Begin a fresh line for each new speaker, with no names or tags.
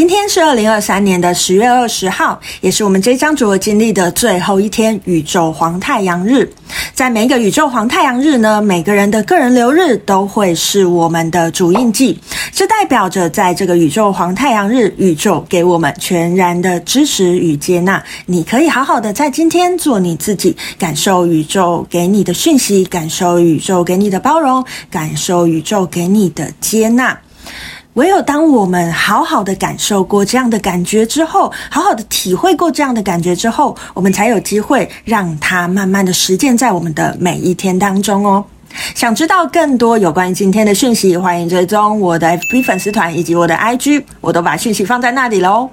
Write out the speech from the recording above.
今天是二零二三年的十月二十号，也是我们这张组合经历的最后一天——宇宙黄太阳日。在每一个宇宙黄太阳日呢，每个人的个人流日都会是我们的主印记，这代表着在这个宇宙黄太阳日，宇宙给我们全然的支持与接纳。你可以好好的在今天做你自己，感受宇宙给你的讯息，感受宇宙给你的包容，感受宇宙给你的接纳。唯有当我们好好的感受过这样的感觉之后，好好的体会过这样的感觉之后，我们才有机会让它慢慢的实践在我们的每一天当中哦。想知道更多有关于今天的讯息，欢迎追踪我的 FB 粉丝团以及我的 IG，我都把讯息放在那里喽。